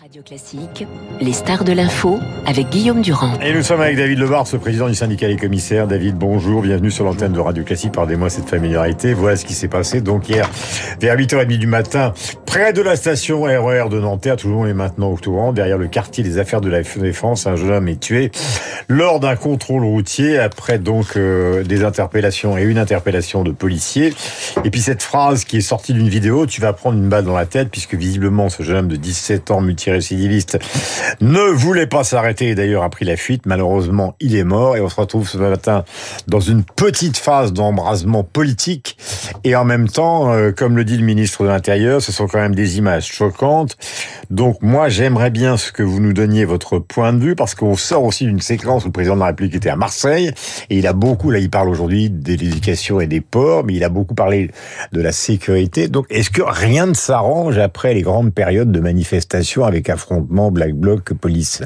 Radio Classique, les stars de l'info avec Guillaume Durand. Et nous sommes avec David Lebar, ce président du syndicat des commissaires. David, bonjour, bienvenue sur l'antenne de Radio Classique. Pardonnez-moi cette familiarité. Voilà ce qui s'est passé. Donc hier, vers 8h30 du matin, près de la station RER de Nanterre, tout le monde est maintenant au courant, derrière le quartier des affaires de la défense, un jeune homme est tué lors d'un contrôle routier, après donc euh, des interpellations et une interpellation de policiers. Et puis cette phrase qui est sortie d'une vidéo, tu vas prendre une balle dans la tête, puisque visiblement ce jeune homme de 17 ans multirécidiviste ne voulait pas s'arrêter et d'ailleurs a pris la fuite. Malheureusement, il est mort et on se retrouve ce matin dans une petite phase d'embrasement politique et en même temps, euh, comme le dit le ministre de l'Intérieur, ce sont quand même des images choquantes. Donc moi, j'aimerais bien ce que vous nous donniez votre point de vue parce qu'on sort aussi d'une séquence où le président de la République était à Marseille et il a beaucoup, là il parle aujourd'hui de l'éducation et des ports, mais il a beaucoup parlé de la sécurité. Donc est-ce que rien ne s'arrange après les grandes périodes de manifestations avec affrontements Black Bloc police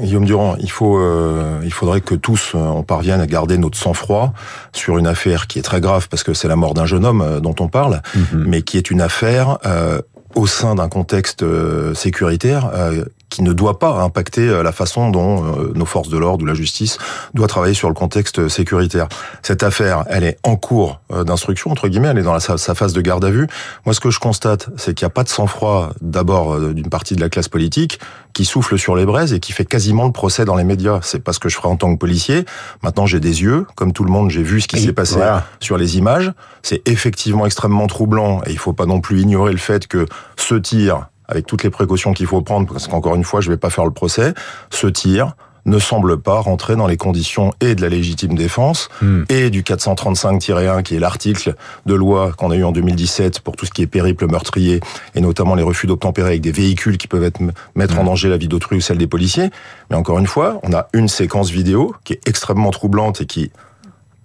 Guillaume Durand, il faut, euh, il faudrait que tous euh, on parvienne à garder notre sang-froid sur une affaire qui est très grave parce que c'est la mort d'un jeune homme euh, dont on parle, Mhm. mais qui est une affaire euh, au sein d'un contexte euh, sécuritaire euh, qui ne doit pas impacter euh, la façon dont euh, nos forces de l'ordre ou la justice doit travailler sur le contexte sécuritaire. Cette affaire, elle est en cours euh, d'instruction entre guillemets, elle est dans la- sa, sa phase de garde à vue. Moi, ce que je constate, c'est qu'il n'y a pas de sang-froid d'abord euh, d'une partie de la classe politique qui souffle sur les braises et qui fait quasiment le procès dans les médias. C'est pas ce que je ferai en tant que policier. Maintenant, j'ai des yeux, comme tout le monde, j'ai vu ce qui s'est passé voilà. sur les images. C'est effectivement extrêmement troublant et il faut pas non plus ignorer le fait que ce tir, avec toutes les précautions qu'il faut prendre, parce qu'encore une fois, je vais pas faire le procès, ce tir ne semble pas rentrer dans les conditions et de la légitime défense Hmm. et du 435-1 qui est l'article de loi qu'on a eu en 2017 pour tout ce qui est périple meurtrier et notamment les refus d'obtempérer avec des véhicules qui peuvent être, mettre en danger la vie d'autrui ou celle des policiers. Mais encore une fois, on a une séquence vidéo qui est extrêmement troublante et qui,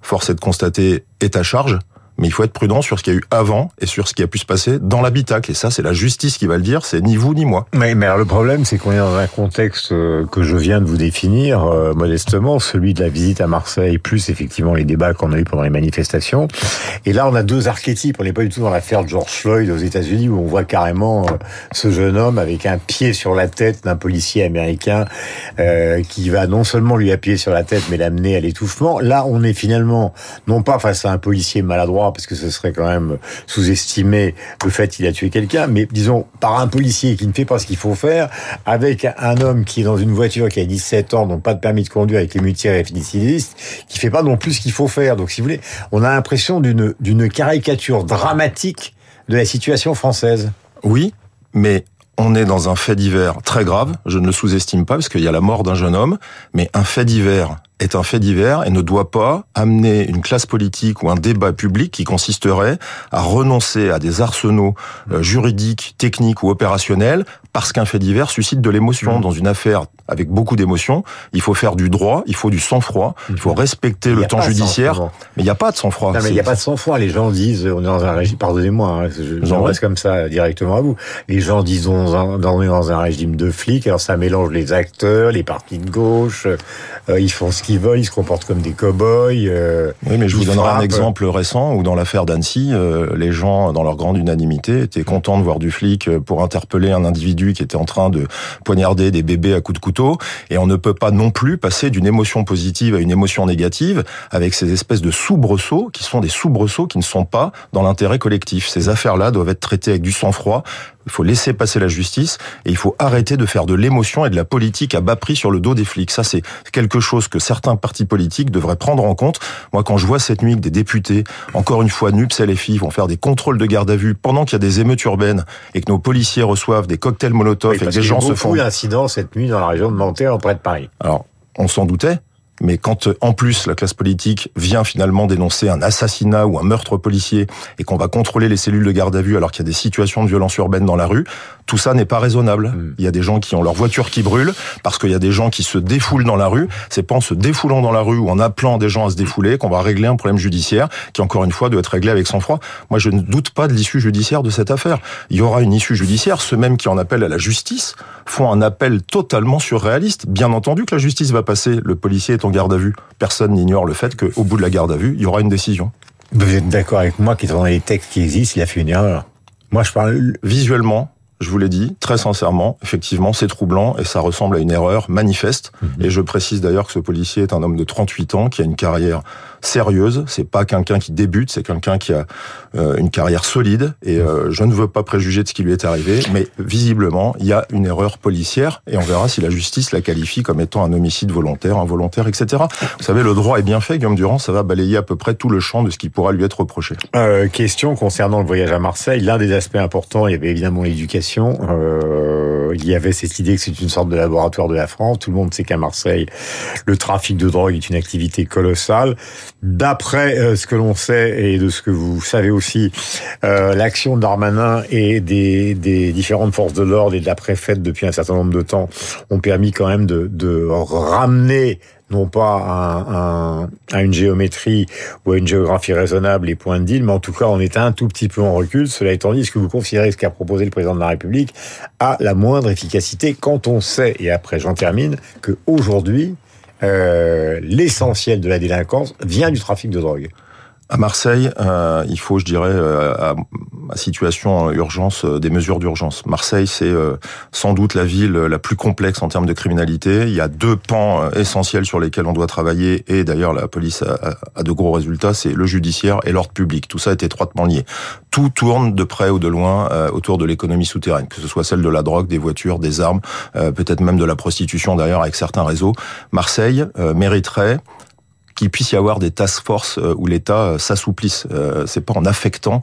force est de constater, est à charge. Mais il faut être prudent sur ce qu'il y a eu avant et sur ce qui a pu se passer dans l'habitacle. Et ça, c'est la justice qui va le dire, c'est ni vous ni moi. Mais, alors le problème, c'est qu'on est dans un contexte euh, que je viens de vous définir euh, modestement, celui de la visite à Marseille, plus effectivement les débats qu'on a eu pendant les manifestations. Et là, on a deux archétypes. On n'est pas du tout dans l'affaire de George Floyd aux États-Unis, où on voit carrément euh, ce jeune homme avec un pied sur la tête d'un policier américain qui va non seulement lui appuyer sur la tête, mais l'amener à l'étouffement. Là, on est finalement non pas face à un policier maladroit, parce que ce serait quand même sous-estimer le fait qu'il a tué quelqu'un, mais disons par un policier qui ne fait pas ce qu'il faut faire, avec un homme qui est dans une voiture qui a 17 ans, donc pas de permis de conduire, avec les multirécidivistes, qui fait pas non plus ce qu'il faut faire. Donc si vous voulez, on a l'impression d'une d'une caricature dramatique de la situation française. Oui, mais on est dans un fait divers très grave. Je ne le sous-estime pas parce qu'il y a la mort d'un jeune homme, mais un fait divers est un fait divers et ne doit pas amener une classe politique ou un débat public qui consisterait à renoncer à des arsenaux euh, juridiques, techniques ou opérationnels parce qu'un fait divers suscite de l'émotion. Mhm. Dans une affaire avec beaucoup d'émotions, il faut faire du droit, il faut du sang-froid, il faut respecter le temps judiciaire, mais il n'y a pas de sang-froid. Non, mais il n'y a pas de sang-froid. Les gens disent, on est dans un régime, pardonnez-moi, hein, je- J'en reste comme ça directement à vous. Les gens disent, on, on est dans un régime de flics, alors ça mélange les acteurs, les partis de gauche, euh, ils font ce qu'ils veulent, ils se comportent comme des cow-boys. euh, Oui, mais je vous donnerai un exemple récent où dans l'affaire d'Annecy, euh, les gens, dans leur grande unanimité, étaient contents de voir du flic euh, pour interpeller un individu qui était en train de poignarder des bébés à coups de couteau. Et on ne peut pas non plus passer d'une émotion positive à une émotion négative avec ces espèces de soubresauts qui sont des soubresauts qui ne sont pas dans l'intérêt collectif. Ces affaires-là doivent être traitées avec du sang-froid. Il faut laisser passer la justice et il faut arrêter de faire de l'émotion et de la politique à bas prix sur le dos des flics. Ça, c'est quelque chose que certains partis politiques devraient prendre en compte. Moi, quand je vois cette nuit que des députés, encore une fois, NUPS, LFI, vont faire des contrôles de garde à vue pendant qu'il y a des émeutes urbaines et que nos policiers reçoivent des cocktails Molotov oui, et que des qu'il y a gens se beaucoup font... d'incidents cette nuit dans la région de Nanterre, près de Paris. Alors, on s'en doutait, mais quand euh, en plus la classe politique vient finalement dénoncer un assassinat ou un meurtre policier et qu'on va contrôler les cellules de garde à vue alors qu'il y a des situations de violence urbaine dans la rue, tout ça n'est pas raisonnable. Mm. Il y a des gens qui ont leur voiture qui brûle parce qu'il y a des gens qui se défoulent dans la rue. C'est pas en se défoulant dans la rue ou en appelant des gens à se défouler qu'on va régler un problème judiciaire qui encore une fois doit être réglé avec sang-froid. Moi, je ne doute pas de l'issue judiciaire de cette affaire. Il y aura une issue judiciaire. Ceux mêmes qui en appellent à la justice font un appel totalement surréaliste. Bien entendu que la justice va passer. Le policier est en garde à vue. Personne n'ignore le fait qu'au bout de la garde à vue, il y aura une décision. Vous êtes d'accord avec moi qu'étant dans les textes qui existent, il a fait une erreur Moi, je parle Visuellement, je vous l'ai dit, très sincèrement, effectivement, c'est troublant et ça ressemble à une erreur manifeste. Mhm. Et je précise d'ailleurs que ce policier est un homme de 38 ans qui a une carrière sérieuse. C'est pas quelqu'un qui débute, c'est quelqu'un qui a euh, une carrière solide. Et euh, je ne veux pas préjuger de ce qui lui est arrivé, mais visiblement, il y a une erreur policière et on verra si la justice la qualifie comme étant un homicide volontaire, involontaire, etc. Vous savez, le droit est bien fait, Guillaume Durand, ça va balayer à peu près tout le champ de ce qui pourra lui être reproché. Euh, question concernant le voyage à Marseille. L'un des aspects importants, il y avait évidemment l'éducation. Euh, il y avait cette idée que c'est une sorte de laboratoire de la France. Tout le monde sait qu'à Marseille, le trafic de drogue est une activité colossale. D'après euh, ce que l'on sait et de ce que vous savez aussi, euh, l'action Darmanin et des, des différentes forces de l'ordre et de la préfète depuis un certain nombre de temps ont permis quand même de, de ramener non pas à, à, une géométrie ou à une géographie raisonnable les points de deal, mais en tout cas on est un tout petit peu en recul. Cela étant dit, est-ce que vous considérez ce qu'a proposé le président de la République à la moindre efficacité quand on sait, et après j'en termine, que aujourd'hui euh, l'essentiel de la délinquance vient du trafic de drogue. À Marseille, euh, il faut, je dirais, euh, à, situation urgence, euh, des mesures d'urgence. Marseille, c'est sans doute la ville la plus complexe en termes de criminalité. Il y a deux pans essentiels sur lesquels on doit travailler, et d'ailleurs la police a, a de gros résultats, c'est le judiciaire et l'ordre public. Tout ça est étroitement lié. Tout tourne de près ou de loin autour de l'économie souterraine, que ce soit celle de la drogue, des voitures, des armes, peut-être même de la prostitution d'ailleurs avec certains réseaux. Marseille mériterait qu'il puisse y avoir des task force euh, où l'État euh, s'assouplisse. Euh, c'est pas en affectant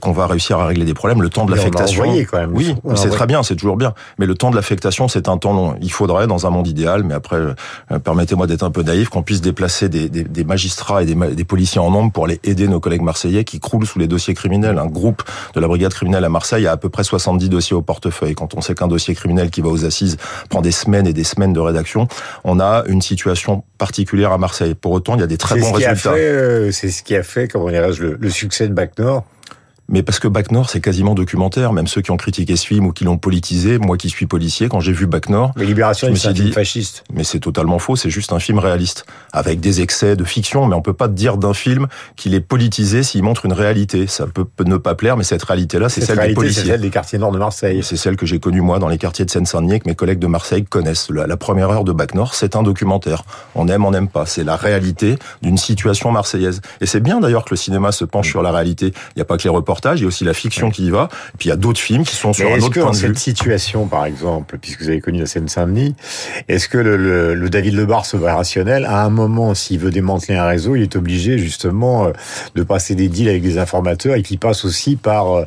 qu'on va réussir à régler des problèmes. Le temps de l'affectation. Oui, c'est très bien, c'est toujours bien. Mais le temps de l'affectation, c'est un temps long. Il faudrait, dans un monde idéal, mais après, permettez-moi d'être un peu naïf, qu'on puisse déplacer des, des, des magistrats et des, des, policiers en nombre pour aller aider nos collègues marseillais qui croulent sous les dossiers criminels. Un groupe de la brigade criminelle à Marseille a à peu près 70 dossiers au portefeuille. Quand on sait qu'un dossier criminel qui va aux assises prend des semaines et des semaines de rédaction, on a une situation particulière à Marseille. Pour autant, il y a des très bons résultats. Euh, c'est ce qui a fait, comment le, le succès de Bac Nord mais parce que Bac Nord, c'est quasiment documentaire. Même ceux qui ont critiqué ce film ou qui l'ont politisé, moi qui suis policier, quand j'ai vu Bac Nord, mais Libération, c'est un film fasciste. Mais c'est totalement faux. C'est juste un film réaliste avec des excès de fiction. Mais on peut pas dire d'un film qu'il est politisé s'il montre une réalité. Ça peut ne pas plaire, mais cette réalité-là, c'est celle des policiers. C'est celle des quartiers nord de Marseille. C'est celle que j'ai connue moi dans les quartiers de Seine-Saint-Denis que mes collègues de Marseille connaissent. La, première heure de Bac Nord, c'est un documentaire. On aime, on n'aime pas. C'est la réalité d'une situation marseillaise. Et c'est bien d'ailleurs que le cinéma se penche sur la réalité. Il n'y a pas que les il y a aussi la fiction qui y va. Et puis il y a d'autres films qui sont sur un autre point de vue. cette situation, par exemple, puisque vous avez connu la Seine-Saint-Denis, est-ce que le, le, David Lebar rationnel, à un moment, s'il veut démanteler un réseau, il est obligé justement euh, de passer des deals avec des informateurs et qui passe aussi par euh,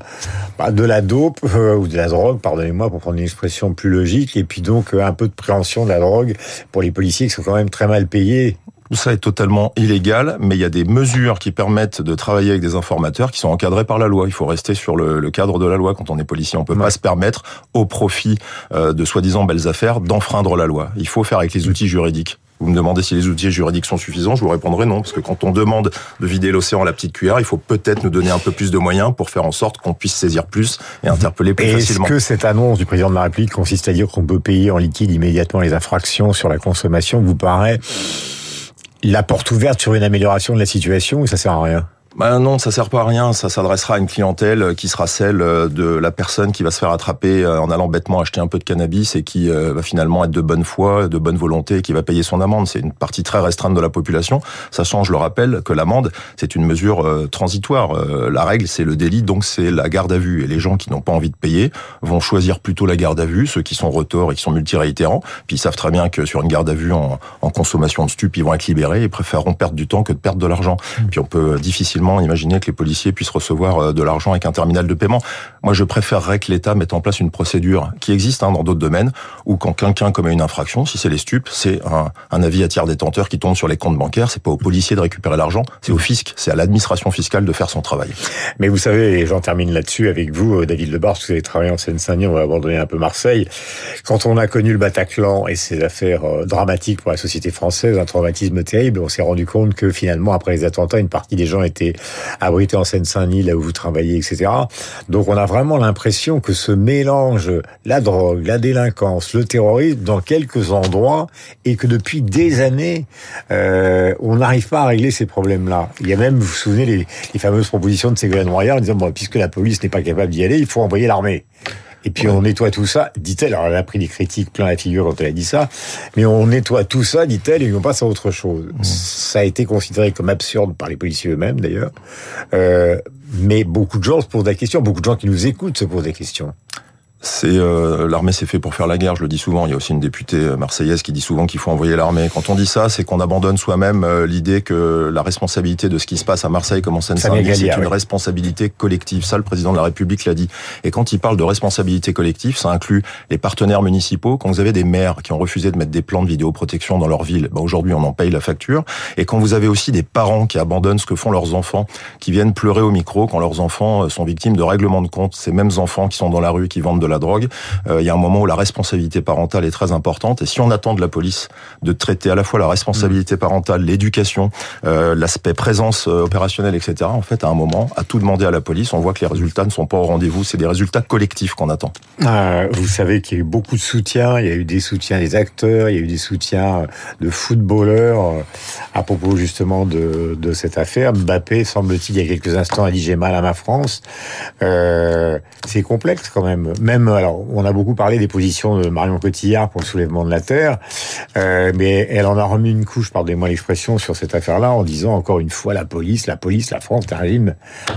bah, de la dope euh, ou de la drogue, pardonnez-moi pour prendre une expression plus logique, et puis donc un peu de préhension de la drogue pour les policiers qui sont quand même très mal payés tout ça est totalement illégal, mais il y a des mesures qui permettent de travailler avec des informateurs qui sont encadrés par la loi. Il faut rester sur le, cadre de la loi quand on est policier. On peut pas se permettre, au profit euh, de soi-disant belles affaires, d'enfreindre la loi. Il faut faire avec les outils juridiques. Vous me demandez si les outils juridiques sont suffisants, je vous répondrai non, parce que quand on demande de vider l'océan à la petite cuillère, il faut peut-être nous donner un peu plus de moyens pour faire en sorte qu'on puisse saisir plus et interpeller plus facilement. Est-ce que cette annonce du président de la République consiste à dire qu'on peut payer en liquide immédiatement les infractions sur la consommation? Vous paraît la porte ouverte sur une amélioration de la situation ou ça sert à rien ben non, ça sert pas à rien. Ça s'adressera à une clientèle qui sera celle euh, de la personne qui va se faire attraper euh, en allant bêtement acheter un peu de cannabis et qui euh, va finalement être de bonne foi, de bonne volonté et qui va payer son amende. C'est une partie très restreinte de la population. Ça change, je le rappelle, que l'amende, c'est une mesure transitoire. La règle, c'est le délit, donc c'est la garde à vue. Et les gens qui n'ont pas envie de payer vont choisir plutôt la garde à vue, ceux qui sont retors et qui sont multiréitérants. Puis ils savent très bien que sur une garde à vue en, en consommation de stupes, ils vont être libérés et préféreront perdre du temps que de perdre de l'argent. Mmh. Puis on peut difficilement imaginer que les policiers puissent recevoir euh, de l'argent avec un terminal de paiement. Moi, je préférerais que l'État mette en place une procédure qui existe hein, dans d'autres domaines, où quand quelqu'un commet une infraction, si c'est les stupes, c'est un, un, avis à tiers détenteur qui tombe sur les comptes bancaires. C'est pas aux policiers de récupérer l'argent, c'est au fisc, c'est à l'administration fiscale de faire son travail. Mais vous savez, et j'en termine là-dessus avec vous, euh, David Lebar, parce que vous avez travaillé en Seine-Saint-Denis, on va abandonner un peu Marseille. Quand on a connu le Bataclan et ses affaires euh, dramatiques pour la société française, un traumatisme terrible, on s'est rendu compte que finalement, après les attentats, une partie des gens étaient abrité en Seine-Saint-Denis, là où vous travaillez, etc. Donc on a vraiment l'impression que ce mélange, la drogue, la délinquance, le terrorisme, dans quelques endroits, et que depuis des années, euh, on n'arrive pas à régler ces problèmes-là. Il y a même, vous vous souvenez, les, les fameuses propositions de Ségolène Royal en disant, bon, puisque la police n'est pas capable d'y aller, il faut envoyer l'armée. Et puis on nettoie tout ça, dit-elle. Alors elle a pris des critiques plein la figure quand elle a dit ça, mais on nettoie tout ça, dit-elle, et on passe à autre chose. Mmh. Ça a été considéré comme absurde par les policiers eux-mêmes d'ailleurs. Euh, mais beaucoup de gens se posent la question, beaucoup de gens qui nous écoutent se posent la question. C'est euh, l'armée c'est fait pour faire la guerre, je le dis souvent. Il y a aussi une députée euh, marseillaise qui dit souvent qu'il faut envoyer l'armée. Quand on dit ça, c'est qu'on abandonne soi-même euh, l'idée que la responsabilité de ce qui se passe à Marseille comme en Seine-Saint-Denis, c'est une responsabilité collective. Ça, le président de la République l'a dit. Et quand il parle de responsabilité collective, ça inclut les partenaires municipaux. Quand vous avez des maires qui ont refusé de mettre des plans de vidéoprotection dans leur ville, bah aujourd'hui on en paye la facture. Et quand vous avez aussi des parents qui abandonnent ce que font leurs enfants, qui viennent pleurer au micro quand leurs enfants sont victimes de règlements de compte, ces mêmes enfants qui sont dans la rue, qui vendent de la drogue, euh, il y a un moment où la responsabilité parentale est très importante. Et si on attend de la police de traiter à la fois la responsabilité mm. parentale, l'éducation, euh, l'aspect présence euh, opérationnelle, etc., en fait, à un moment, à tout demander à la police, on voit que les résultats ne sont pas au rendez-vous. C'est des résultats collectifs qu'on attend. vous savez qu'il y a eu beaucoup de soutien. Il y a eu des soutiens des acteurs, il y a eu des soutiens de footballeurs à propos justement de, de cette affaire. Mbappé, semble-t-il, il y a quelques instants, a dit j'ai mal à ma France. Euh, c'est complexe quand même. Même alors, on a beaucoup parlé des positions de Marion Cotillard pour le soulèvement de la terre, euh, mais elle en a remis une couche, pardonnez-moi l'expression, sur cette affaire-là, en disant encore une fois la police, la police, la France, régime.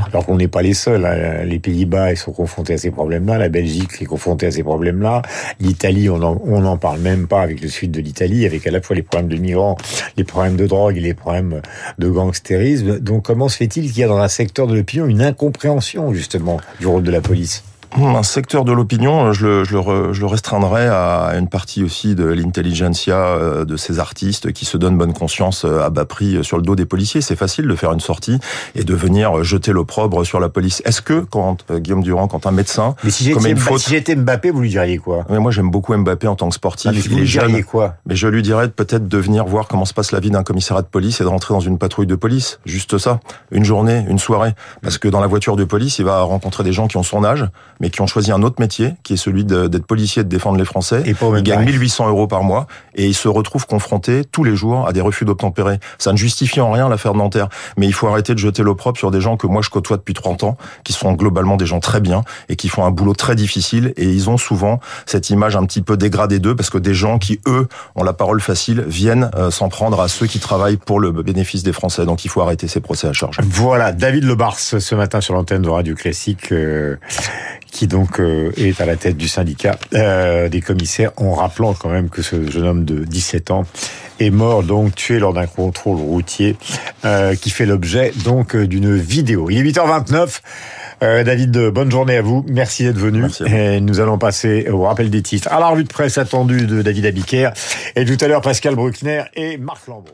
alors qu'on n'est pas les seuls. Hein. Les Pays-Bas, sont confrontés à ces problèmes-là. La Belgique est confrontée à ces problèmes-là. L'Italie, on n'en parle même pas avec le sud de l'Italie, avec à la fois les problèmes de migrants, les problèmes de drogue et les problèmes de gangstérisme. Donc, comment se fait-il qu'il y a dans un secteur de l'opinion une incompréhension justement du rôle de la police? Un secteur de l'opinion, je le, je, le, je le restreindrai à une partie aussi de l'intelligentsia euh, de ces artistes qui se donnent bonne conscience euh, à bas prix sur le dos des policiers. C'est facile de faire une sortie et de venir jeter l'opprobre sur la police. Est-ce que, quand euh, Guillaume Durand, quand un médecin mais si j'étais faute... si Mbappé, vous lui diriez quoi? Mais Moi, j'aime beaucoup Mbappé en tant que sportif. Ah, mais vous lui diriez quoi? Mais je lui dirais peut-être de venir voir comment se passe la vie d'un commissariat de police et de rentrer dans une patrouille de police. Juste ça. Une journée, une soirée. Parce que dans la voiture de police, il va rencontrer des gens qui ont son âge, mais qui ont choisi un autre métier, qui est celui d'être policier, de défendre les Français. Et il gagne 1800 euros par mois et il se retrouve confronté tous les jours à des refus d'obtempérer. Ça ne justifie en rien l'affaire de Nanterre, mais il faut arrêter de jeter l'opprobre sur des gens que moi je côtoie depuis 30 ans, qui sont globalement des gens très bien et qui font un boulot très difficile et ils ont souvent cette image un petit peu dégradée d'eux parce que des gens qui eux ont la parole facile viennent euh, s'en prendre à ceux qui travaillent pour le bénéfice des Français. Donc il faut arrêter ces procès à charge. Voilà, David Lebars ce matin sur l'antenne de Radio Classique euh, qui donc euh, est à la tête du syndicat euh, des commissaires, en rappelant quand même que ce jeune homme de 17 ans est mort, donc tué lors d'un contrôle routier euh, qui fait l'objet donc d'une vidéo. Il est 8h29. David, bonne journée à vous. Merci d'être venu. Et nous allons passer au rappel des titres. À la revue de presse attendue de David Abiker. Et tout à l'heure, Pascal Bruckner et Marc Lambeau.